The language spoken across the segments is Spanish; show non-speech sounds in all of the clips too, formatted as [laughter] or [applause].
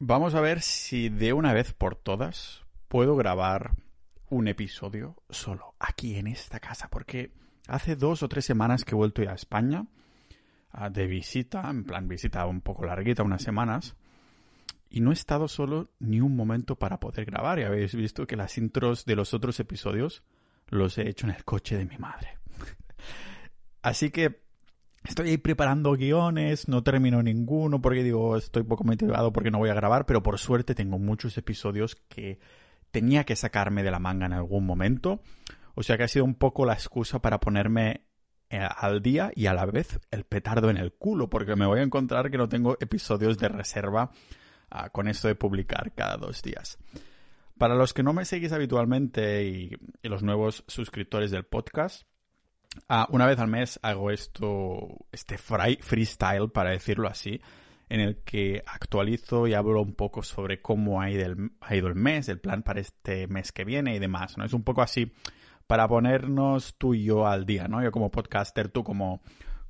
Vamos a ver si de una vez por todas puedo grabar un episodio solo aquí en esta casa, porque hace dos o tres semanas que he vuelto a España ah, de visita, en plan visita un poco larguita, unas semanas, y no he estado solo ni un momento para poder grabar. Y habéis visto que las intros de los otros episodios los he hecho en el coche de mi madre. [laughs] Así que Estoy ahí preparando guiones, no termino ninguno porque digo, estoy poco motivado porque no voy a grabar, pero por suerte tengo muchos episodios que tenía que sacarme de la manga en algún momento. O sea que ha sido un poco la excusa para ponerme eh, al día y a la vez el petardo en el culo, porque me voy a encontrar que no tengo episodios de reserva ah, con esto de publicar cada dos días. Para los que no me seguís habitualmente y los nuevos suscriptores del podcast, Ah, una vez al mes hago esto, este freestyle, para decirlo así, en el que actualizo y hablo un poco sobre cómo ha ido, el, ha ido el mes, el plan para este mes que viene y demás, ¿no? Es un poco así para ponernos tú y yo al día, ¿no? Yo como podcaster, tú como,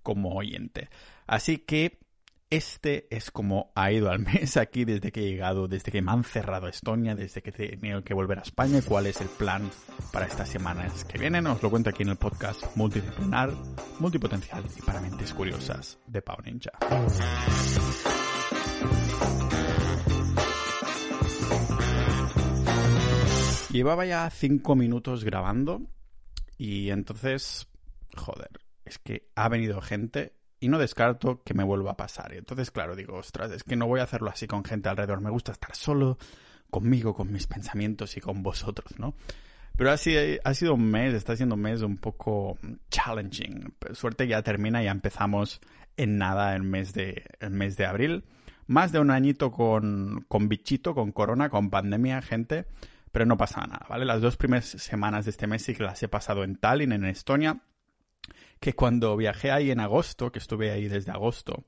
como oyente. Así que este es como ha ido al mes aquí desde que he llegado, desde que me han cerrado Estonia, desde que he tenido que volver a España. ¿Cuál es el plan para estas semanas que vienen? Os lo cuento aquí en el podcast multidisciplinar, multipotencial y para mentes curiosas de Pau Ninja. Llevaba ya cinco minutos grabando y entonces, joder, es que ha venido gente y no descarto que me vuelva a pasar. Entonces, claro, digo, ostras, es que no voy a hacerlo así con gente alrededor. Me gusta estar solo, conmigo, con mis pensamientos y con vosotros, ¿no? Pero así ha sido un mes, está siendo un mes un poco challenging. suerte ya termina, ya empezamos en nada el mes de, el mes de abril. Más de un añito con, con bichito, con corona, con pandemia, gente. Pero no pasa nada, ¿vale? Las dos primeras semanas de este mes sí que las he pasado en Tallinn, en Estonia que cuando viajé ahí en agosto, que estuve ahí desde agosto,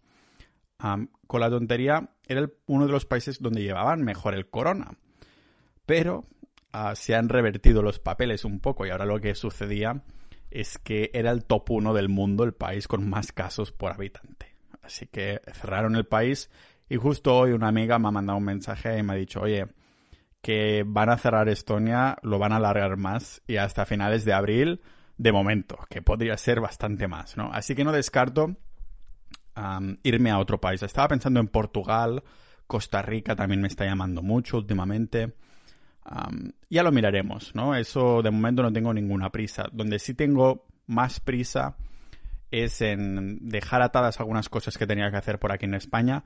con la tontería, era uno de los países donde llevaban mejor el corona. Pero ah, se han revertido los papeles un poco y ahora lo que sucedía es que era el top uno del mundo, el país con más casos por habitante. Así que cerraron el país y justo hoy una amiga me ha mandado un mensaje y me ha dicho, oye, que van a cerrar Estonia, lo van a alargar más y hasta finales de abril de momento, que podría ser bastante más, ¿no? Así que no descarto irme a otro país. Estaba pensando en Portugal, Costa Rica también me está llamando mucho últimamente. ya lo miraremos, ¿no? Eso de momento no tengo ninguna prisa. Donde sí tengo más prisa es en dejar atadas algunas cosas que tenía que hacer por aquí en España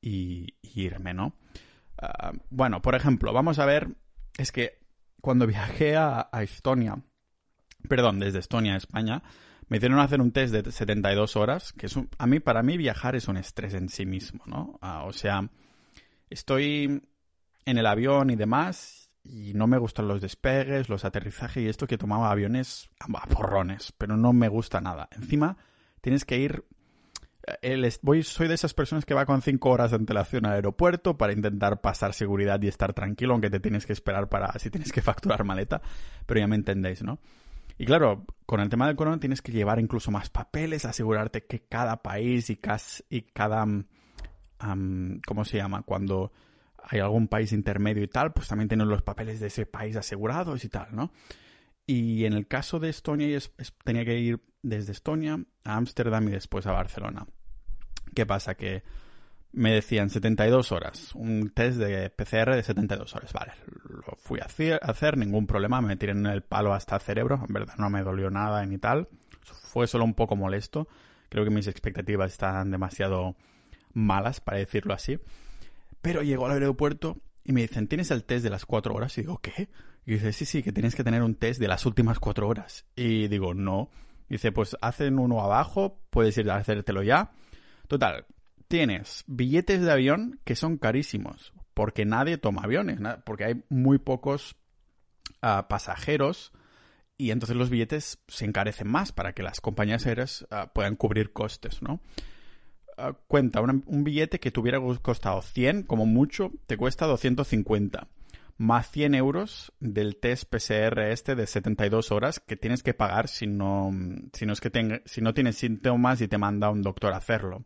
y, irme, ¿no? bueno, por ejemplo, vamos a ver, es que cuando viajé a Estonia, perdón, desde Estonia a España, me hicieron hacer un test de 72 horas, que es a mí, para mí viajar es un estrés en sí mismo, ¿no? Ah, o sea, estoy en el avión y demás, y no me gustan los despegues, los aterrizajes y esto que tomaba aviones a porrones, pero no me gusta nada. Encima, tienes que ir... Eh, voy, soy de esas personas que va con 5 horas de antelación al aeropuerto para intentar pasar seguridad y estar tranquilo, aunque te tienes que esperar para si tienes que facturar maleta, pero ya me entendéis, ¿no? Y claro, con el tema del corona tienes que llevar incluso más papeles, asegurarte que cada país y, y cada... ¿Cómo se llama? Cuando hay algún país intermedio y tal, pues también tienes los papeles de ese país asegurados y tal, ¿no? Y en el caso de Estonia, tenía que ir desde Estonia a Ámsterdam y después a Barcelona. ¿Qué pasa? Que me decían 72 horas, un test de PCR de 72 horas. Vale, lo fui a hacer, ningún problema, me tiré en el palo hasta el cerebro, en verdad no me dolió nada ni tal. Fue solo un poco molesto. Creo que mis expectativas están demasiado malas, para decirlo así. Pero llegó al aeropuerto y me dicen, ¿tienes el test de las 4 horas? Y digo, ¿qué? Y dice, sí, sí, que tienes que tener un test de las últimas 4 horas. Y digo, no. dice, pues hacen uno abajo, puedes ir a hacértelo ya. Total, tienes billetes de avión que son carísimos, porque nadie toma aviones, porque hay muy pocos ah, pasajeros y entonces los billetes se encarecen más para que las compañías aéreas ah, puedan cubrir costes, ¿no? Ah, cuenta, un billete que te hubiera costado 100, como mucho, te cuesta 250 más 100 euros del test PCR este de 72 horas que tienes que pagar si no, si no, es que si no tienes síntomas y te manda un doctor a hacerlo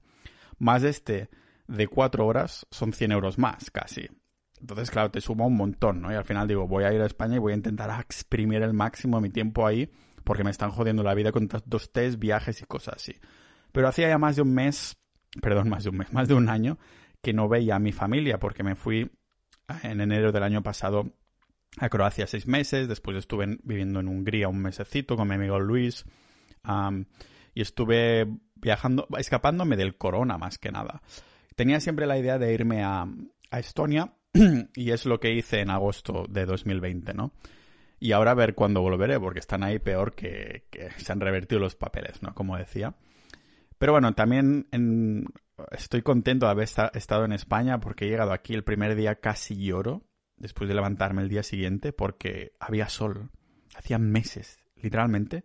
más este de cuatro horas son 100 euros más, casi. Entonces, claro, te suma un montón, ¿no? Y al final digo, voy a ir a España y voy a intentar exprimir el máximo de mi tiempo ahí porque me están jodiendo la vida con tantos test, viajes y cosas así. Pero hacía ya más de un mes, perdón, más de un mes, más de un año que no veía a mi familia porque me fui en enero del año pasado a Croacia seis meses, después estuve viviendo en Hungría un mesecito con mi amigo Luis y estuve viajando, escapándome del corona más que nada. Tenía siempre la idea de irme a, Estonia [clears throat] y es lo que hice en agosto de 2020, ¿no? Y ahora a ver cuándo volveré, porque están ahí peor que, se han revertido los papeles, ¿no? Como decía. Pero bueno, también estoy contento de haber estado en España porque he llegado aquí el primer día casi lloro después de levantarme el día siguiente porque había sol. Hacía meses, literalmente,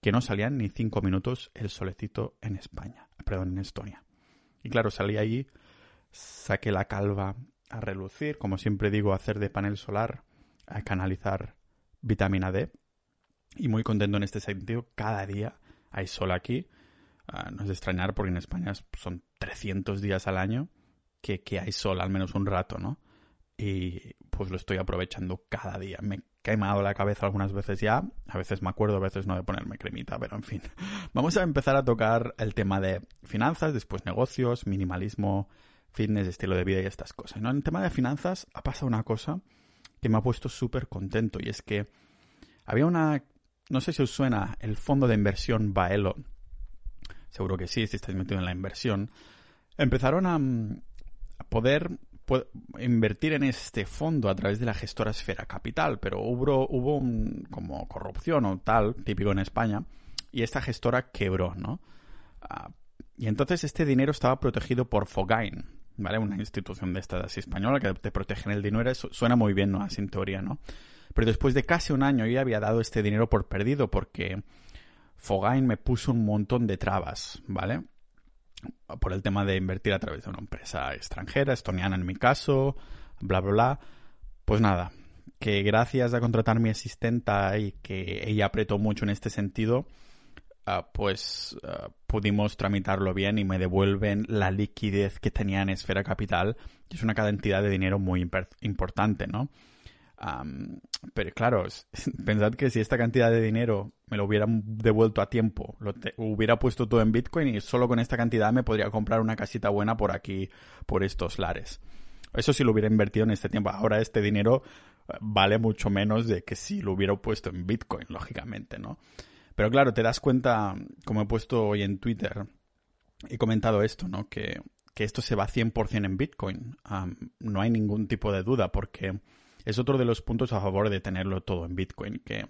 que no salían ni cinco minutos el solecito en España, perdón, en Estonia. Y claro, salí allí, saqué la calva a relucir, como siempre digo, hacer de panel solar, a canalizar vitamina D. Y muy contento en este sentido, cada día hay sol aquí. Ah, no es de extrañar porque en España son 300 días al año que, que hay sol al menos un rato, ¿no? y pues lo estoy aprovechando cada día. Me he quemado la cabeza algunas veces ya, a veces me acuerdo, a veces no de ponerme cremita, pero en fin. [laughs] Vamos a empezar a tocar el tema de finanzas, después negocios, minimalismo, fitness, estilo de vida y estas cosas. ¿no? En el tema de finanzas ha pasado una cosa que me ha puesto súper contento y es que había una, no sé si os suena, el fondo de inversión Baelo. Seguro que sí, si estáis metidos en la inversión. Empezaron a, a poder invertir en este fondo a través de la gestora Esfera Capital, pero hubo, hubo como corrupción o tal, típico en España, y esta gestora quebró, ¿no? Ah, y entonces este dinero estaba protegido por Fogain, ¿vale? Una institución de estas así española que te protege el dinero. Eso suena muy bien, ¿no? Así en teoría, ¿no? Pero después de casi un año yo ya había dado este dinero por perdido porque Fogain me puso un montón de trabas, ¿vale? Por el tema de invertir a través de una empresa extranjera, estoniana en mi caso, bla, bla, bla. Pues nada, que gracias a contratar mi asistenta y que ella apretó mucho en este sentido, ah, pues ah, pudimos tramitarlo bien y me devuelven la liquidez que tenía en Esfera Capital, y es una cantidad de dinero muy importante, ¿no? Pero claro, [laughs] pensad que si esta cantidad de dinero me lo hubieran devuelto a tiempo, lo hubiera puesto todo en Bitcoin y solo con esta cantidad me podría comprar una casita buena por aquí, por estos lares. Eso si lo hubiera invertido en este tiempo. Ahora este dinero eh, vale mucho menos de que si lo hubiera puesto en Bitcoin, lógicamente, ¿no? Pero claro, te das cuenta, como he puesto hoy en Twitter, he comentado esto, ¿no? Que, que esto se va 100% en Bitcoin. no hay ningún tipo de duda porque es otro de los puntos a favor de tenerlo todo en Bitcoin, que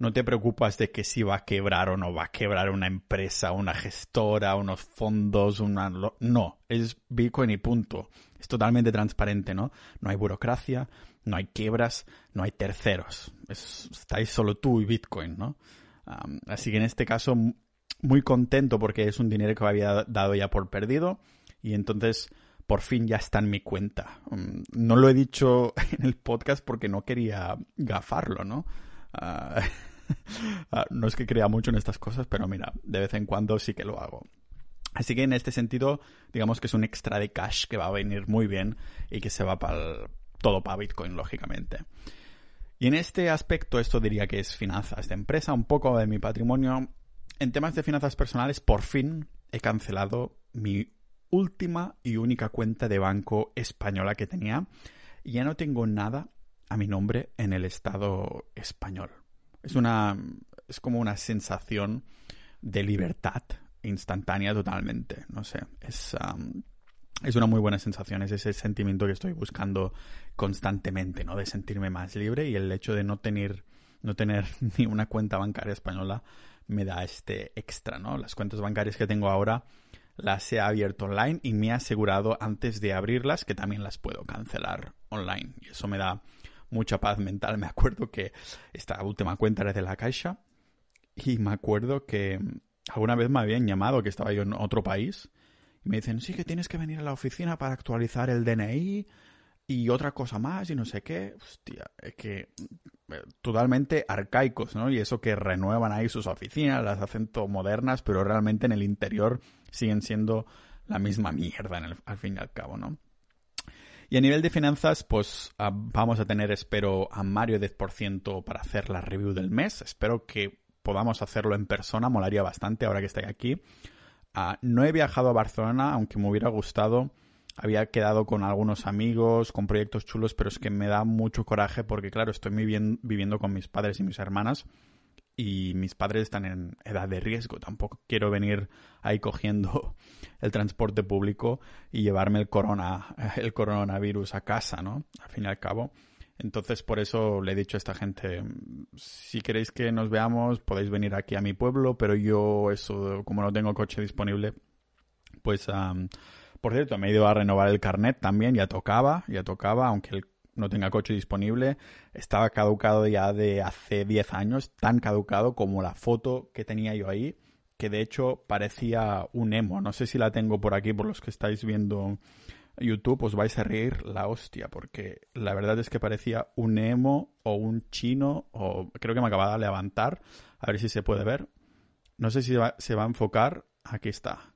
no te preocupas de que si va a quebrar o no va a quebrar una empresa, una gestora, unos fondos, una... No, es Bitcoin y punto. Es totalmente transparente, ¿no? No hay burocracia, no hay quiebras, no hay terceros. estáis solo tú y Bitcoin, ¿no? así que en este caso, muy contento porque es un dinero que había dado ya por perdido y entonces por fin ya está en mi cuenta. Mm, no lo he dicho [laughs] en el podcast porque no quería gafarlo, ¿no? Ah, [laughs] ah, no es que crea mucho en estas cosas, pero mira, de vez en cuando sí que lo hago. Así que en este sentido, digamos que es un extra de cash que va a venir muy bien y que se va para todo para Bitcoin, lógicamente. Y en este aspecto, esto diría que es finanzas de empresa, un poco de mi patrimonio. En temas de finanzas personales, por fin he cancelado mi última y única cuenta de banco española que tenía ya no tengo nada a mi nombre en el Estado español. Es una es como una sensación de libertad instantánea totalmente, no sé, es es una muy buena sensación, es ese sentimiento que estoy buscando constantemente, ¿no? De sentirme más libre y el hecho de no tener no tener [laughs] ni una cuenta bancaria española me da este extra, ¿no? Las cuentas bancarias que tengo ahora las he abierto online y me he asegurado antes de abrirlas que también las puedo cancelar online. Y eso me da mucha paz mental. Me acuerdo que esta última cuenta era de la Caixa y me acuerdo que alguna vez me habían llamado que estaba yo en otro país y me dicen, sí que tienes que venir a la oficina para actualizar el DNI y otra cosa más y no sé qué. Hostia, es que eh, totalmente arcaicos, ¿no? Y eso que renuevan ahí sus oficinas, las hacen todo modernas, pero realmente en el interior siguen siendo la misma mierda al fin y al cabo, ¿no? Y a nivel de finanzas, pues ah, vamos a tener, espero, a Mario 10% para hacer la review del mes. Espero que podamos hacerlo en persona, molaría bastante ahora que estoy aquí. Ah, no he viajado a Barcelona, aunque me hubiera gustado. Había quedado con algunos amigos, con proyectos chulos, pero es que me da mucho coraje porque, claro, estoy viviendo con mis padres y mis hermanas y mis padres están en edad de riesgo. Tampoco quiero venir ahí cogiendo [laughs] el transporte público y llevarme el corona, [laughs] el coronavirus a casa, ¿no? Al fin y al cabo. Entonces, por eso le he dicho a esta gente, si queréis que nos veamos, podéis venir aquí a mi pueblo, pero yo eso, como no tengo coche disponible, pues, por cierto, me he ido a renovar el carnet también, ya tocaba, ya tocaba, aunque el no tenga coche disponible, estaba caducado ya de hace 10 años, tan caducado como la foto que tenía yo ahí, que de hecho parecía un emo. No sé si la tengo por aquí, por los que estáis viendo YouTube, os vais a reír la hostia, porque la verdad es que parecía un emo o un chino, o creo que me acaba de levantar, a ver si se puede ver. No sé si se va a enfocar. Aquí está.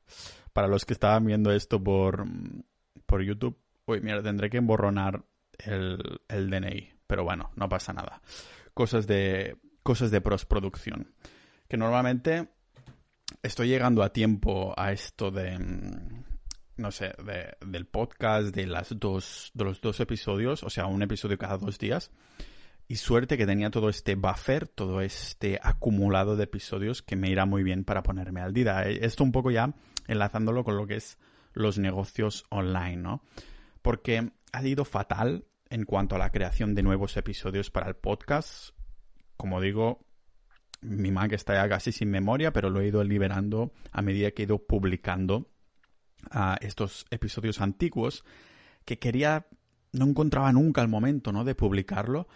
Para los que estaban viendo esto por, por YouTube, uy, mira, tendré que emborronar el, el DNI. Pero bueno, no pasa nada. Cosas de, cosas de postproducción. Que normalmente estoy llegando a tiempo a esto de, no sé, de, del podcast, de, las dos, de los dos episodios, o sea, un episodio cada dos días. Y suerte que tenía todo este buffer, todo este acumulado de episodios que me irá muy bien para ponerme al día. Esto un poco ya enlazándolo con lo que es los negocios online, ¿no? Porque ha ido fatal en cuanto a la creación de nuevos episodios para el podcast. Como digo, mi Mac está ya casi sin memoria, pero lo he ido liberando a medida que he ido publicando ah, estos episodios antiguos que quería, no encontraba nunca el momento, ¿no? De publicarlo.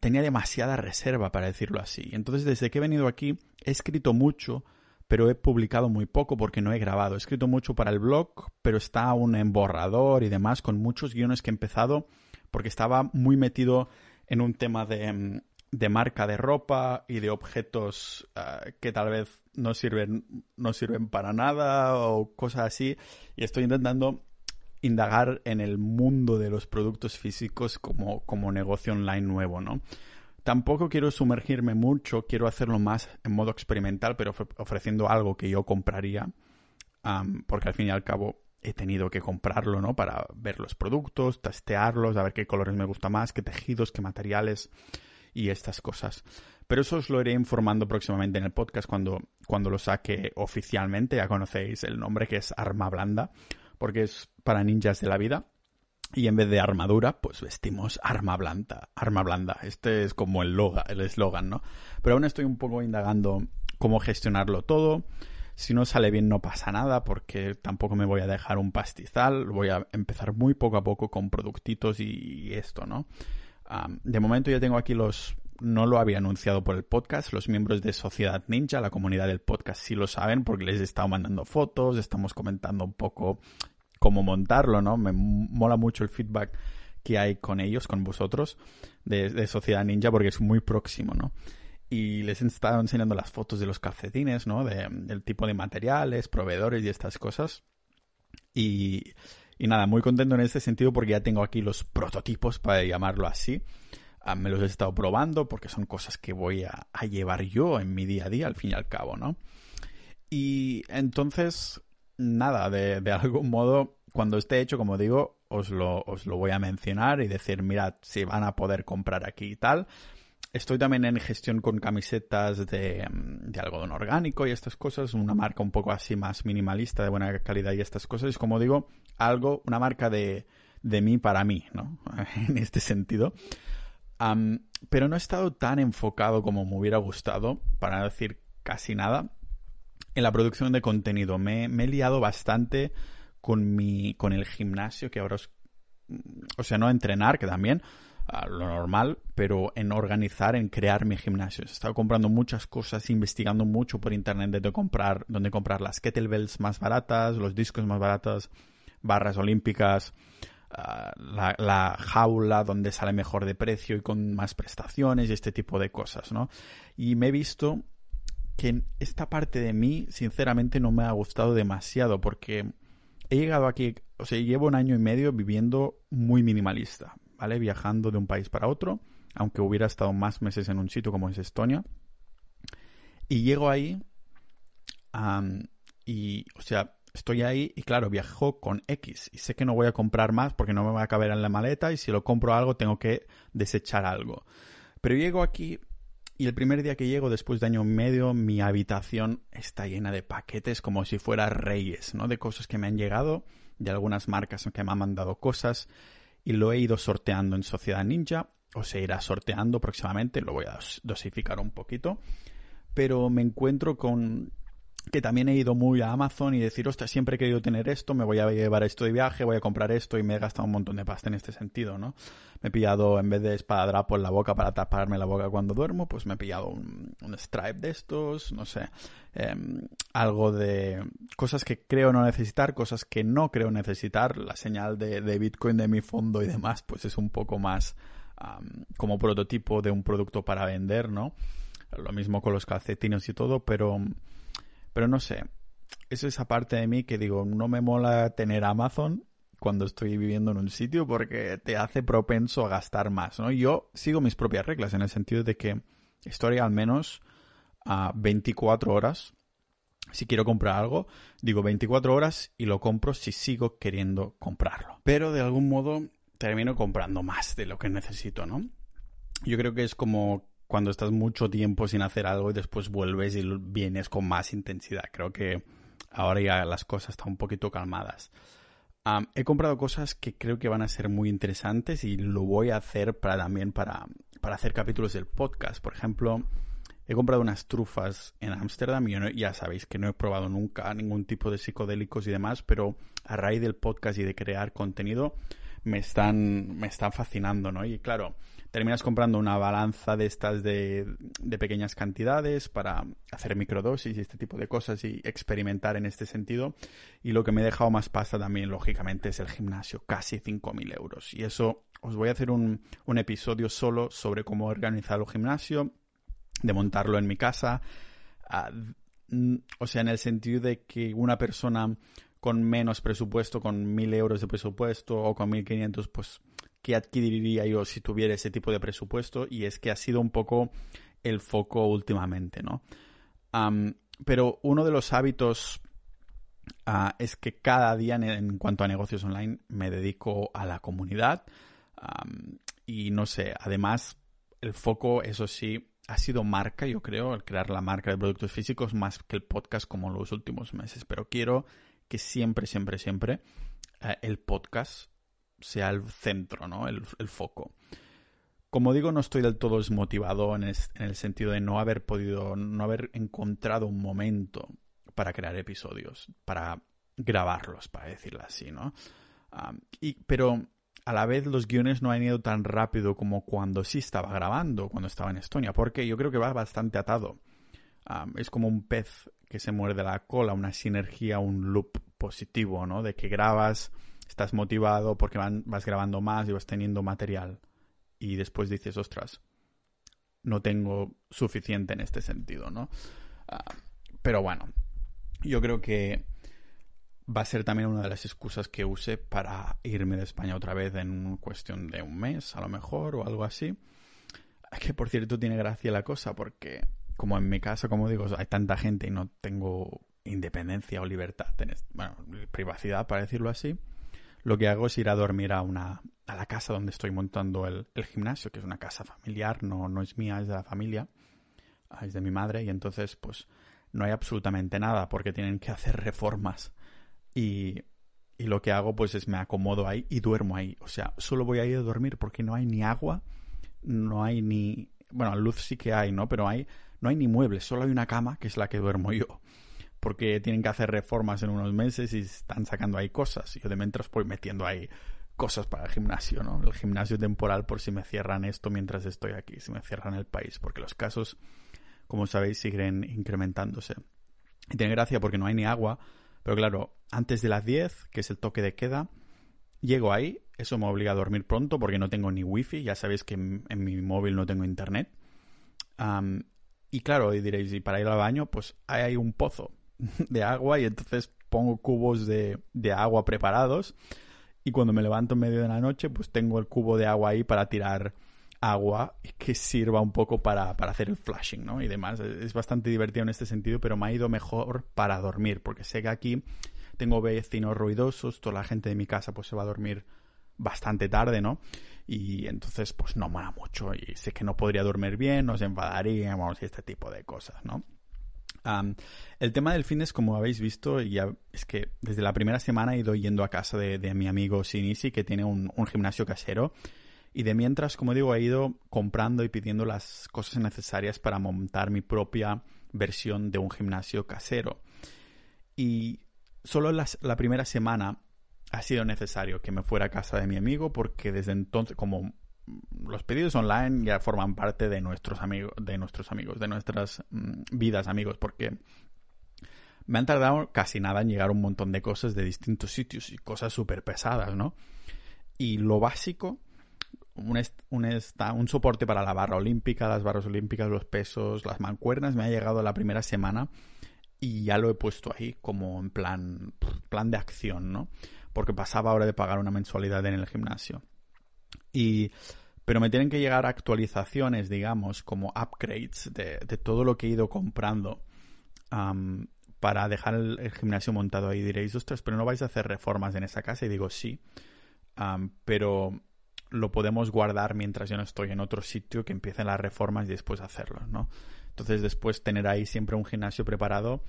Tenía demasiada reserva, para decirlo así. Entonces, desde que he venido aquí, he escrito mucho, pero he publicado muy poco porque no he grabado. He escrito mucho para el blog, pero está aún en borrador y demás, con muchos guiones que he empezado porque estaba muy metido en un tema de, mm, de marca de ropa y de objetos ah, que tal vez no sirven, no sirven para nada o cosas así. Y estoy intentando indagar en el mundo de los productos físicos como, como negocio online nuevo, ¿no? Tampoco quiero sumergirme mucho, quiero hacerlo más en modo experimental, pero ofreciendo algo que yo compraría, porque al fin y al cabo he tenido que comprarlo, ¿no? Para ver los productos, testearlos, a ver qué colores me gusta más, qué tejidos, qué materiales y estas cosas. Pero eso os lo iré informando próximamente en el podcast cuando, cuando lo saque oficialmente. Ya conocéis el nombre que es Arma Blanda, porque es para ninjas de la vida. Y en vez de armadura, pues vestimos arma blanda. Arma blanda. Este es como el eslogan, ¿no? Pero aún estoy un poco indagando cómo gestionarlo todo. Si no sale bien no pasa nada porque tampoco me voy a dejar un pastizal. Voy a empezar muy poco a poco con productitos y esto, ¿no? de momento ya tengo aquí los... No lo había anunciado por el podcast. Los miembros de Sociedad Ninja, la comunidad del podcast, sí lo saben porque les he estado mandando fotos, estamos comentando un poco cómo montarlo, ¿no? Me mola mucho el feedback que hay con ellos, con vosotros, de, Sociedad Ninja, porque es muy próximo, ¿no? y les he estado enseñando las fotos de los calcetines, ¿no? De, del tipo de materiales, proveedores y estas cosas. Y, y nada, muy contento en este sentido porque ya tengo aquí los prototipos, para llamarlo así. Ah, me los he estado probando porque son cosas que voy a, llevar yo en mi día a día, al fin y al cabo, ¿no? Y entonces, nada, de, algún modo, cuando esté hecho, como digo, os lo, os lo voy a mencionar y decir, mirad, si van a poder comprar aquí y tal. Estoy también en gestión con camisetas de, de, algodón orgánico y estas cosas, una marca un poco así más minimalista, de buena calidad y estas cosas. Es como digo, algo, una marca de, de mí para mí, ¿no? [laughs] en este sentido. Pero no he estado tan enfocado como me hubiera gustado, para decir casi nada, en la producción de contenido. Me, he liado bastante con mi, con el gimnasio, que ahora os, o sea, no entrenar, que también, lo normal, pero en organizar, en crear mi gimnasio. He estado comprando muchas cosas, investigando mucho por internet de comprar, dónde comprar las kettlebells más baratas, los discos más baratos, barras olímpicas, la, jaula donde sale mejor de precio y con más prestaciones y este tipo de cosas, ¿no? Y me he visto que esta parte de mí, sinceramente, no me ha gustado demasiado porque he llegado aquí, o sea, llevo un año y medio viviendo muy minimalista, ¿vale? Viajando de un país para otro, aunque hubiera estado más meses en un sitio como es Estonia. Y llego ahí y, o sea, estoy ahí y claro, viajo con X y sé que no voy a comprar más porque no me va a caber en la maleta y si lo compro algo tengo que desechar algo. Pero llego aquí y el primer día que llego, después de año y medio, mi habitación está llena de paquetes como si fuera reyes, ¿no? De cosas que me han llegado, de algunas marcas que me han mandado cosas y lo he ido sorteando en Sociedad Ninja o se irá sorteando próximamente, lo voy a dosificar un poquito, pero me encuentro con que también he ido muy a Amazon y decir, hostia, siempre he querido tener esto, me voy a llevar esto de viaje, voy a comprar esto y me he gastado un montón de pasta en este sentido, ¿no? Me he pillado, en vez de espadadrapo en la boca para taparme la boca cuando duermo, pues me he pillado un, stripe de estos, no sé, em, algo de cosas que creo no necesitar, cosas que no creo necesitar, la señal de, Bitcoin de mi fondo y demás, pues es un poco más como prototipo de un producto para vender, ¿no? Lo mismo con los calcetines y todo, pero pero no sé, es esa parte de mí que digo, no me mola tener Amazon cuando estoy viviendo en un sitio porque te hace propenso a gastar más, ¿no? Yo sigo mis propias reglas en el sentido de que estoy al menos a 24 horas. Si quiero comprar algo, digo 24 horas y lo compro si sigo queriendo comprarlo. Pero de algún modo termino comprando más de lo que necesito, ¿no? Yo creo que es como cuando estás mucho tiempo sin hacer algo y después vuelves y vienes con más intensidad. Creo que ahora ya las cosas están un poquito calmadas. he comprado cosas que creo que van a ser muy interesantes y lo voy a hacer para también para, para hacer capítulos del podcast. Por ejemplo, he comprado unas trufas en Ámsterdam y ya sabéis que no he probado nunca ningún tipo de psicodélicos y demás, pero a raíz del podcast y de crear contenido me están, me están fascinando, ¿no? Y claro, terminas comprando una balanza de estas de, pequeñas cantidades para hacer microdosis y este tipo de cosas y experimentar en este sentido. Y lo que me he dejado más pasta también, lógicamente, es el gimnasio, casi 5.000 euros. Y eso os voy a hacer un, un episodio solo sobre cómo organizar el gimnasio, de montarlo en mi casa. Ah, o sea, en el sentido de que una persona con menos presupuesto, con 1.000 euros de presupuesto o con 1.500, pues que adquiriría yo si tuviera ese tipo de presupuesto y es que ha sido un poco el foco últimamente, ¿no? pero uno de los hábitos ah, es que cada día en, cuanto a negocios online me dedico a la comunidad y no sé, además el foco, eso sí, ha sido marca, yo creo, el crear la marca de productos físicos más que el podcast como en los últimos meses, pero quiero que siempre, siempre, siempre eh, el podcast sea el centro, ¿no? El, foco. Como digo, no estoy del todo desmotivado en, el sentido de no haber podido, no haber encontrado un momento para crear episodios, para grabarlos, para decirlo así, ¿no? y, pero a la vez los guiones no han ido tan rápido como cuando sí estaba grabando, cuando estaba en Estonia, porque yo creo que va bastante atado. es como un pez que se muerde la cola, una sinergia, un loop positivo, ¿no? De que grabas, estás motivado porque vas grabando más y vas teniendo material y después dices, ostras, no tengo suficiente en este sentido, ¿no? Ah, pero bueno, yo creo que va a ser también una de las excusas que use para irme de España otra vez en cuestión de un mes, a lo mejor, o algo así. Que por cierto tiene gracia la cosa, porque como en mi casa, como digo, hay tanta gente y no tengo independencia o libertad, bueno, privacidad, para decirlo así lo que hago es ir a dormir a una a la casa donde estoy montando el, gimnasio, que es una casa familiar, no, no es mía, es de la familia, ah, es de mi madre, y entonces pues no hay absolutamente nada porque tienen que hacer reformas. Y, y lo que hago pues es me acomodo ahí y duermo ahí. O sea, solo voy a ir a dormir porque no hay ni agua, no hay ni... Bueno, luz sí que hay, ¿no? Pero hay, no hay ni muebles, solo hay una cama que es la que duermo yo porque tienen que hacer reformas en unos meses y están sacando ahí cosas. Yo de mientras voy metiendo ahí cosas para el gimnasio, ¿no? El gimnasio temporal por si me cierran esto mientras estoy aquí, si me cierran el país, porque los casos, como sabéis, siguen incrementándose. Y tiene gracia porque no hay ni agua, pero claro, antes de las 10, que es el toque de queda, llego ahí, eso me obliga a dormir pronto porque no tengo ni wifi, ya sabéis que en, mi móvil no tengo internet. y claro, y diréis, y para ir al baño, pues hay un pozo, [laughs] de agua y entonces pongo cubos de, de agua preparados y cuando me levanto en medio de la noche, pues tengo el cubo de agua ahí para tirar agua que sirva un poco para, para, hacer el flashing, ¿no? Y demás. Es bastante divertido en este sentido, pero me ha ido mejor para dormir, porque sé que aquí tengo vecinos ruidosos, toda la gente de mi casa pues se va a dormir bastante tarde, ¿no? Y entonces pues no mola mucho y sé que no podría dormir bien, nos enfadaríamos y este tipo de cosas, ¿no? El tema del fitness, como habéis visto, ya es que desde la primera semana he ido yendo a casa de, mi amigo Sinisi, que tiene un, gimnasio casero. Y de mientras, como digo, he ido comprando y pidiendo las cosas necesarias para montar mi propia versión de un gimnasio casero. Y solo la primera semana ha sido necesario que me fuera a casa de mi amigo porque desde entonces, como los pedidos online ya forman parte de nuestros amigos, de nuestros amigos, de nuestras mm, vidas amigos, porque me han tardado casi nada en llegar un montón de cosas de distintos sitios y cosas súper pesadas, ¿no? Y lo básico, un, un, un, soporte para la barra olímpica, las barras olímpicas, los pesos, las mancuernas, me ha llegado la primera semana y ya lo he puesto ahí como en plan, plan de acción, ¿no? Porque pasaba ahora de pagar una mensualidad en el gimnasio. Y, pero me tienen que llegar actualizaciones, digamos, como upgrades de, todo lo que he ido comprando para dejar el, gimnasio montado ahí. Diréis, ostras, pero no vais a hacer reformas en esa casa. Y digo, sí, pero lo podemos guardar mientras yo no estoy en otro sitio que empiecen las reformas y después hacerlo, ¿no? Entonces después tener ahí siempre un gimnasio preparado.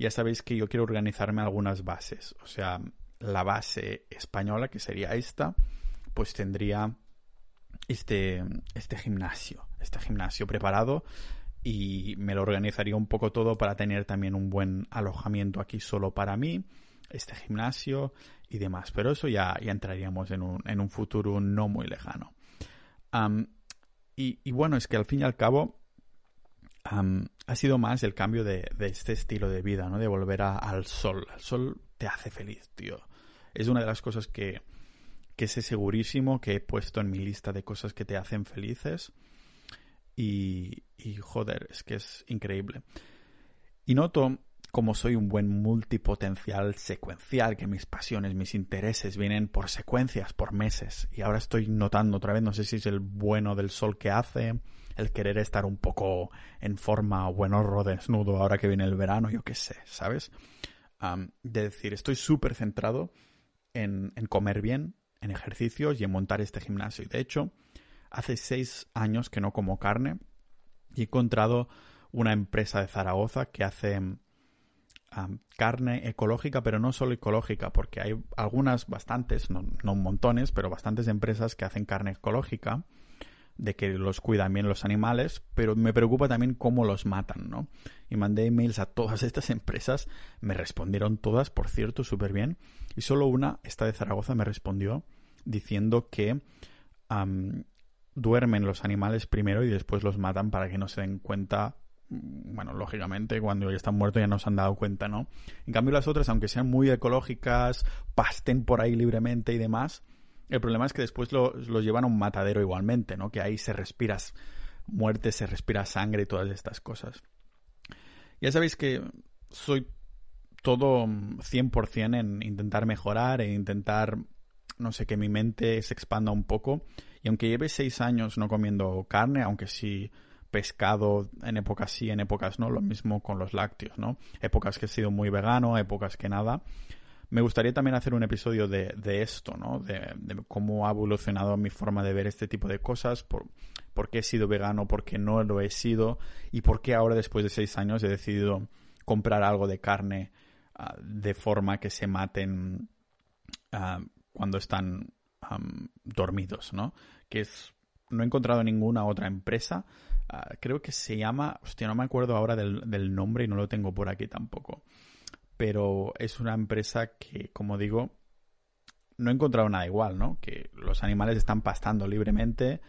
Ya sabéis que yo quiero organizarme algunas bases. O sea, la base española, que sería esta, pues tendría este, este gimnasio, este gimnasio preparado y me lo organizaría un poco todo para tener también un buen alojamiento aquí solo para mí, este gimnasio y demás. Pero eso ya, ya entraríamos en un, en un futuro no muy lejano. y, y, bueno, es que al fin y al cabo ha sido más el cambio de, este estilo de vida, ¿no? De volver al sol. El sol te hace feliz, tío. Es una de las cosas que, que sé segurísimo que he puesto en mi lista de cosas que te hacen felices. Y, joder, es que es increíble. Y noto como soy un buen multipotencial secuencial, que mis pasiones, mis intereses vienen por secuencias, por meses. Y ahora estoy notando otra vez, no sé si es el bueno del sol que hace, el querer estar un poco en forma o buen horro desnudo ahora que viene el verano, yo qué sé, ¿sabes? de decir, estoy súper centrado en, en comer bien, en ejercicios y en montar este gimnasio. Y de hecho, hace seis años que no como carne y he encontrado una empresa de Zaragoza que hace carne ecológica, pero no solo ecológica, porque hay algunas, bastantes, no, no montones, pero bastantes empresas que hacen carne ecológica de que los cuidan bien los animales, pero me preocupa también cómo los matan, ¿no? Y mandé emails a todas estas empresas, me respondieron todas, por cierto, súper bien, y solo una, esta de Zaragoza, me respondió diciendo que duermen los animales primero y después los matan para que no se den cuenta mm, bueno, lógicamente cuando ya están muertos ya no se han dado cuenta, ¿no? En cambio las otras, aunque sean muy ecológicas, pasten por ahí libremente y demás, el problema es que después los llevan a un matadero igualmente, ¿no? Que ahí se respiras muerte, se respira sangre y todas estas cosas. Ya sabéis que soy todo 100% en intentar mejorar, en intentar, no sé, que mi mente se expanda un poco. Y aunque lleve seis años no comiendo carne, aunque sí pescado en épocas sí, en épocas no, lo mismo con los lácteos, ¿no? Épocas que he sido muy vegano, épocas que nada. Me gustaría también hacer un episodio de, esto, ¿no? De, cómo ha evolucionado mi forma de ver este tipo de cosas, por, por qué he sido vegano, por qué no lo he sido y por qué ahora, después de seis años, he decidido comprar algo de carne ah, de forma que se maten ah, cuando están dormidos, ¿no? Que es... No he encontrado ninguna otra empresa. Ah, creo que se llama... Hostia, no me acuerdo ahora del, nombre y no lo tengo por aquí tampoco pero es una empresa que, como digo, no he encontrado nada igual, ¿no? Que los animales están pastando libremente,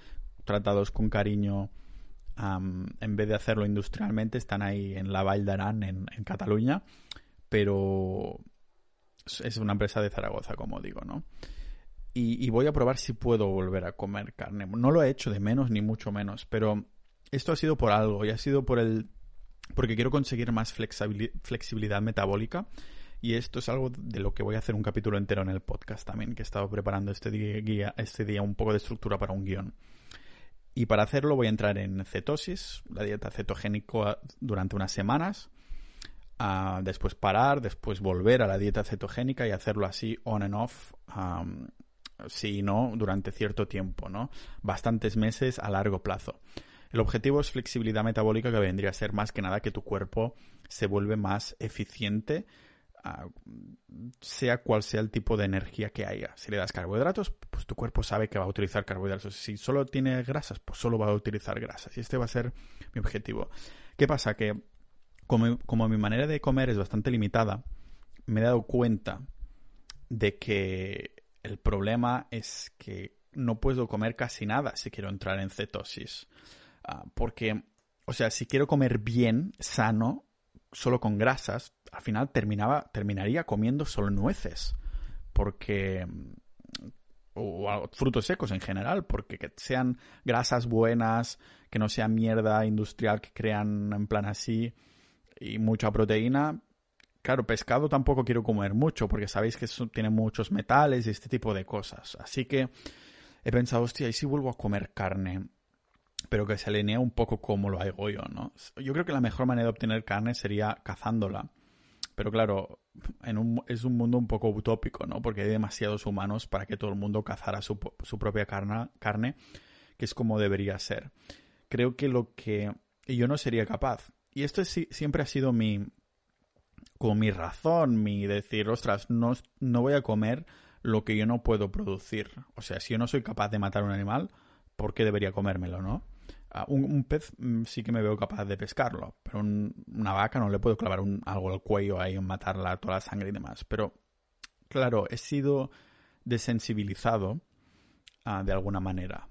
tratados con cariño, en vez de hacerlo industrialmente, están ahí en la Vall d'Aran, en Cataluña, pero es una empresa de Zaragoza, como digo, ¿no? Y, voy a probar si puedo volver a comer carne. No lo he hecho de menos, ni mucho menos, pero esto ha sido por algo, y ha sido por el porque quiero conseguir más flexibilidad metabólica Y esto es algo de lo que voy a hacer un capítulo entero en el podcast también, que he estado preparando este día, este día un poco de estructura para un guion. Y para hacerlo voy a entrar en cetosis, la dieta cetogénica durante unas semanas, después parar, después volver a la dieta cetogénica y hacerlo así on and off, si no, durante cierto tiempo, ¿no? Bastantes meses a largo plazo. El objetivo es flexibilidad metabólica que vendría a ser más que nada que tu cuerpo se vuelve más eficiente sea cual sea el tipo de energía que haya. Si le das carbohidratos, pues tu cuerpo sabe que va a utilizar carbohidratos. Si solo tiene grasas, pues solo va a utilizar grasas. Y este va a ser mi objetivo. ¿Qué pasa? Que como, mi manera de comer es bastante limitada, me he dado cuenta de que el problema es que no puedo comer casi nada si quiero entrar en cetosis. Ah, porque, o sea, si quiero comer bien, sano, solo con grasas, al final terminaba, terminaría comiendo solo nueces. Porque. O frutos secos en general, porque que sean grasas buenas, que no sea mierda industrial que crean en plan así y mucha proteína. Claro, pescado tampoco quiero comer mucho, porque sabéis que eso tiene muchos metales y este tipo de cosas. Así que he pensado, hostia, ¿y si vuelvo a comer carne? pero que se alinea un poco como lo hago yo, ¿no? Yo creo que la mejor manera de obtener carne sería cazándola. Pero claro, es un mundo un poco utópico, ¿no? Porque hay demasiados humanos para que todo el mundo cazara su, propia carne, que es como debería ser. Creo que lo que... Y yo no sería capaz. Y esto es, siempre ha sido mi... Como mi razón, mi decir, ostras, no, no voy a comer lo que yo no puedo producir. O sea, si yo no soy capaz de matar un animal, ¿por qué debería comérmelo, no? un, pez mm, sí que me veo capaz de pescarlo, pero una vaca no le puedo clavar algo al cuello ahí, matarla, toda la sangre y demás. Pero, claro, he sido desensibilizado ah, de alguna manera.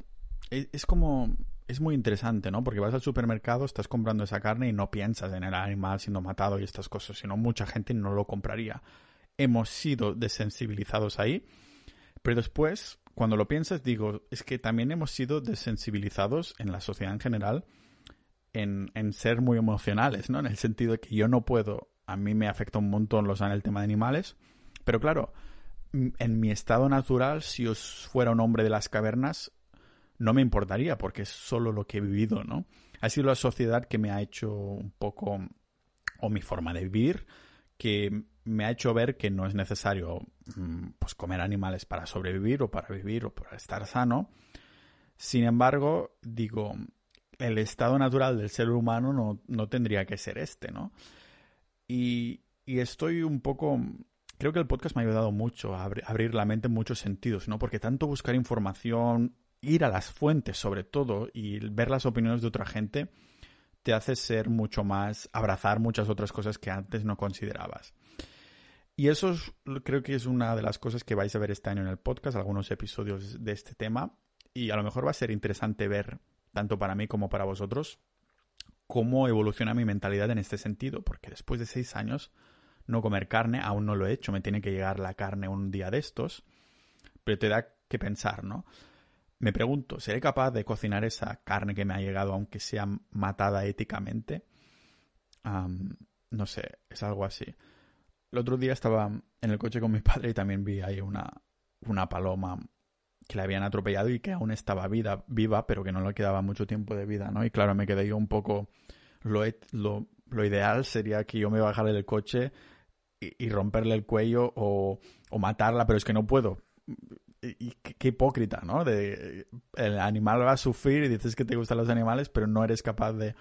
Es, es, como... Es muy interesante, ¿no? Porque vas al supermercado, estás comprando esa carne y no piensas en el animal siendo matado y estas cosas, sino mucha gente no lo compraría. Hemos sido desensibilizados ahí, pero después cuando lo piensas, digo, es que también hemos sido desensibilizados en la sociedad en general en, ser muy emocionales, ¿no? En el sentido de que yo no puedo, a mí me afecta un montón los, el tema de animales, pero claro, en mi estado natural, si os fuera un hombre de las cavernas, no me importaría porque es solo lo que he vivido, ¿no? Ha sido la sociedad que me ha hecho un poco, o mi forma de vivir, que me ha hecho ver que no es necesario mm, pues, comer animales para sobrevivir o para vivir o para estar sano. Sin embargo, digo, el estado natural del ser humano no, tendría que ser este, ¿no? Y, estoy un poco... Creo que el podcast me ha ayudado mucho a abrir la mente en muchos sentidos, ¿no? Porque tanto buscar información, ir a las fuentes sobre todo y ver las opiniones de otra gente, te hace ser mucho más, abrazar muchas otras cosas que antes no considerabas. Y eso creo que es una de las cosas que vais a ver este año en el podcast, algunos episodios de este tema. Y a lo mejor va a ser interesante ver, tanto para mí como para vosotros, cómo evoluciona mi mentalidad en este sentido. Porque después de seis años, no comer carne, aún no lo he hecho, me tiene que llegar la carne un día de estos. Pero te da que pensar, ¿no? Me pregunto, ¿seré capaz de cocinar esa carne que me ha llegado, aunque sea matada éticamente? no sé, es algo así. El otro día estaba en el coche con mi padre y también vi ahí una, una paloma que le habían atropellado y que aún estaba vida, viva, pero que no le quedaba mucho tiempo de vida, ¿no? Y claro, me quedé yo un poco... Lo, lo, ideal sería que yo me bajara del coche y, romperle el cuello o, o, matarla, pero es que no puedo. Qué, hipócrita, ¿no? El animal va a sufrir y dices que te gustan los animales, pero no eres capaz de,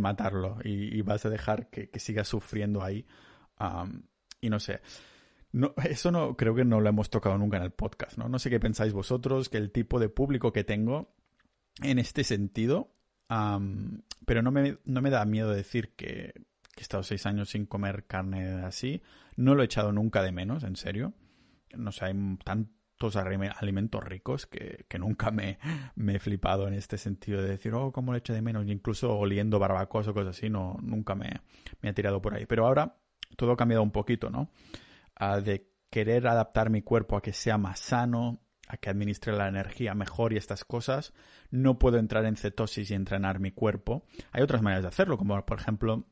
matarlo y, vas a dejar que, que siga sufriendo ahí. Y no sé. Eso no creo que no lo hemos tocado nunca en el podcast, ¿no? No sé qué pensáis vosotros, que el tipo de público que tengo en este sentido, pero no me, da miedo decir que, he estado seis años sin comer carne así. No lo he echado nunca de menos, en serio. No sé, hay alimentos ricos que, nunca me, me, he flipado en este sentido de decir, oh, ¿cómo lo echo de menos? incluso oliendo barbacoas o cosas así, no, nunca me, me ha tirado por ahí. Pero ahora todo ha cambiado un poquito, ¿no? de querer adaptar mi cuerpo a que sea más sano, a que administre la energía mejor y estas cosas, no puedo entrar en cetosis y entrenar mi cuerpo. Hay otras maneras de hacerlo, como por ejemplo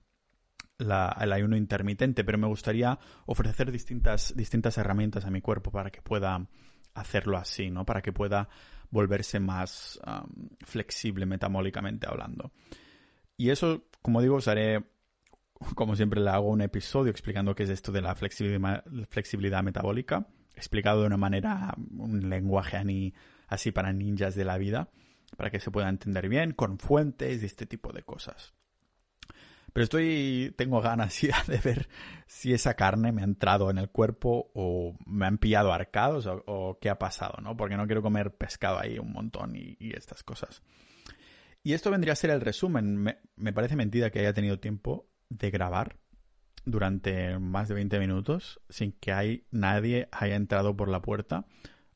el ayuno intermitente, pero me gustaría ofrecer distintas, distintas herramientas a mi cuerpo para que pueda hacerlo así, ¿no? Para que pueda volverse más flexible metabólicamente hablando. Y eso, como digo, os haré, como siempre le hago un episodio explicando qué es esto de la flexibilidad, flexibilidad metabólica, explicado de una manera, un lenguaje así para ninjas de la vida, para que se pueda entender bien, con fuentes y este tipo de cosas. Pero estoy, tengo ganas [laughs] ya de ver si esa carne me ha entrado en el cuerpo o me han pillado arcados o, qué ha pasado, ¿no? Porque no quiero comer pescado ahí un montón y, estas cosas. Y esto vendría a ser el resumen. Me, me, parece mentira que haya tenido tiempo de grabar durante más de 20 minutos sin que hay, nadie haya entrado por la puerta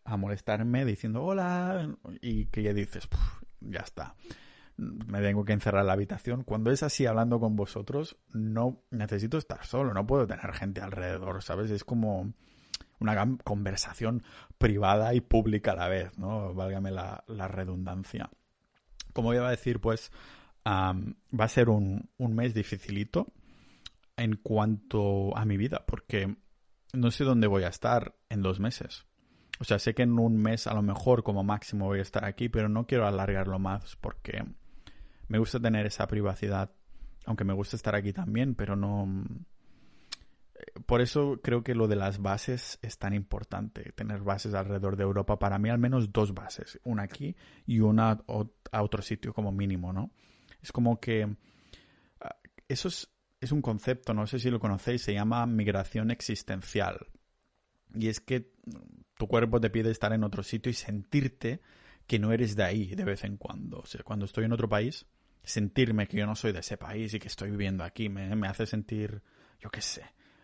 a molestarme diciendo hola y que ya dices, ya está me tengo que encerrar en la habitación. Cuando es así hablando con vosotros, no necesito estar solo, no puedo tener gente alrededor, ¿sabes? Es como una conversación privada y pública a la vez, ¿no? Válgame la, redundancia. Como iba a decir, pues va a ser un, un mes dificilito en cuanto a mi vida, porque no sé dónde voy a estar en dos meses. O sea, sé que en un mes a lo mejor como máximo voy a estar aquí, pero no quiero alargarlo más porque me gusta tener esa privacidad, aunque me gusta estar aquí también, pero no... Eh, por eso creo que lo de las bases es tan importante, tener bases alrededor de Europa. Para mí al menos dos bases, una aquí y una a otro sitio como mínimo, ¿no? Es como que... Ah, eso es, es un concepto, no sé si lo conocéis, se llama migración existencial. Y es que tu cuerpo te pide estar en otro sitio y sentirte que no eres de ahí de vez en cuando. O sea, cuando estoy en otro país, sentirme que yo no soy de ese país y que estoy viviendo aquí me, hace sentir, yo qué sé,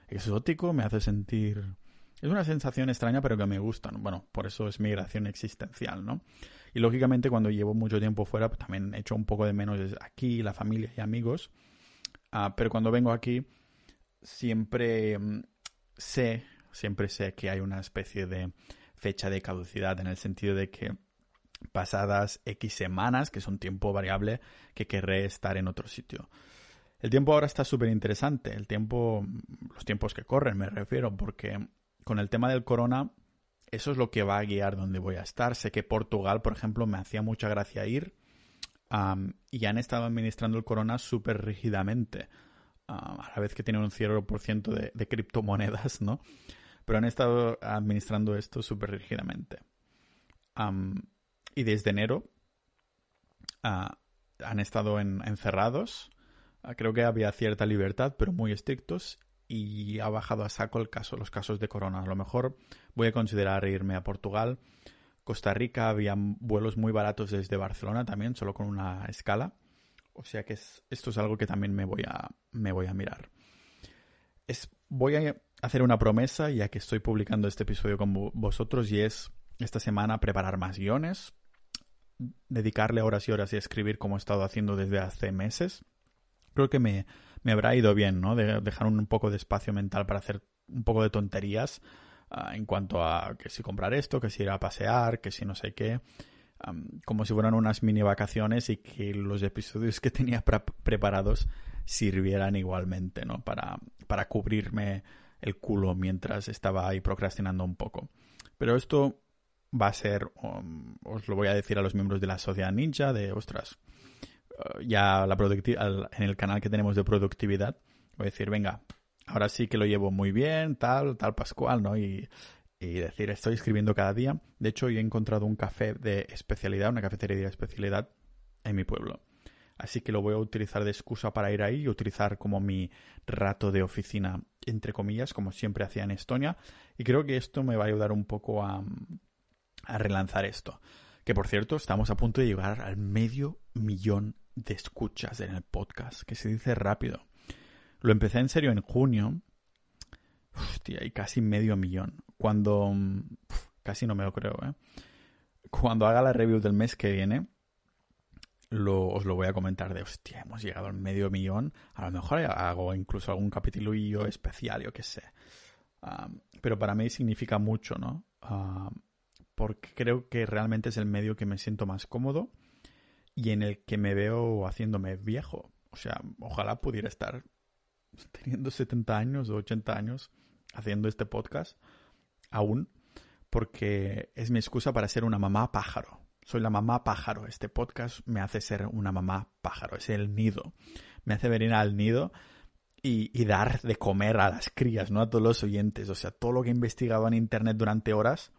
exótico, me hace sentir... Es una sensación extraña pero que me gusta. Bueno, por eso es migración existencial, ¿no? Y lógicamente cuando llevo mucho tiempo fuera, pues también echo un poco de menos aquí, la familia y amigos. Ah, pero cuando vengo aquí, siempre mm, sé, siempre sé que hay una especie de fecha de caducidad en el sentido de que pasadas X semanas, que es un tiempo variable, que querré estar en otro sitio. El tiempo ahora está súper interesante, el tiempo, los tiempos que corren me refiero, porque con el tema del corona, eso es lo que va a guiar dónde voy a estar. Sé que Portugal, por ejemplo, me hacía mucha gracia ir y han estado administrando el corona súper rígidamente, a la vez que tienen un 0% de, de criptomonedas, ¿no? Pero han estado administrando esto súper rígidamente. Y desde enero ah, han estado encerrados. Ah, creo que había cierta libertad, pero muy estrictos. Y ha bajado a saco el caso, los casos de corona. A lo mejor voy a considerar irme a Portugal. Costa Rica había vuelos muy baratos desde Barcelona también, solo con una escala. O sea que esto es algo que también me voy a, me voy a mirar. Es, voy a hacer una promesa ya que estoy publicando este episodio con vosotros y es esta semana preparar más guiones dedicarle horas y horas y escribir como he estado haciendo desde hace meses, creo que me, me habrá ido bien, ¿no? De dejar un, poco de espacio mental para hacer un poco de tonterías ah, en cuanto a que si comprar esto, que si ir a pasear, que si no sé qué. como si fueran unas mini vacaciones y que los episodios que tenía preparados sirvieran igualmente, ¿no? Para, para cubrirme el culo mientras estaba ahí procrastinando un poco. Pero esto va a ser, um, os lo voy a decir a los miembros de la sociedad ninja, de, ostras, uh, ya la en el canal que tenemos de productividad, voy a decir, venga, ahora sí que lo llevo muy bien, tal, tal Pascual, ¿no? Y, y decir, estoy escribiendo cada día. De hecho, yo he encontrado un café de especialidad, una cafetería de especialidad en mi pueblo. Así que lo voy a utilizar de excusa para ir ahí y utilizar como mi rato de oficina, entre comillas, como siempre hacía en Estonia. Y creo que esto me va a ayudar un poco a, a relanzar esto. Que por cierto, estamos a punto de llegar al medio millón de escuchas en el podcast, que se dice rápido. Lo empecé en serio en junio. Hostia, y casi medio millón. Cuando... casi no me lo creo, ¿eh? Cuando haga la review del mes que viene, lo, os lo voy a comentar de, hostia, hemos llegado al medio millón. A lo mejor hago incluso algún capítulo especial, yo qué sé. Ah, pero para mí significa mucho, ¿no? Ah, porque creo que realmente es el medio que me siento más cómodo y en el que me veo haciéndome viejo. O sea, ojalá pudiera estar [laughs] teniendo 70 años o 80 años haciendo este podcast, aún, porque es mi excusa para ser una mamá pájaro. Soy la mamá pájaro. Este podcast me hace ser una mamá pájaro. Es el nido. Me hace venir al nido y, dar de comer a las crías, ¿no? A todos los oyentes. O sea, todo lo que he investigado en internet durante horas,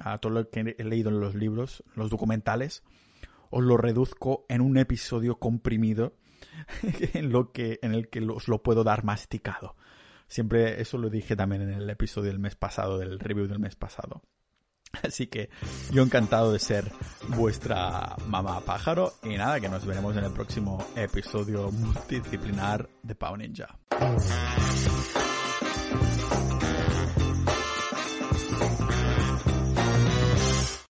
a todo lo que he leído en los libros, los documentales, os lo reduzco en un episodio comprimido [laughs] en lo que en el que os lo puedo dar masticado. Siempre eso lo dije también en el episodio del mes pasado, del review del mes pasado. Así que yo encantado de ser vuestra mamá pájaro y nada, que nos veremos en el próximo episodio multidisciplinar de Pau Ninja.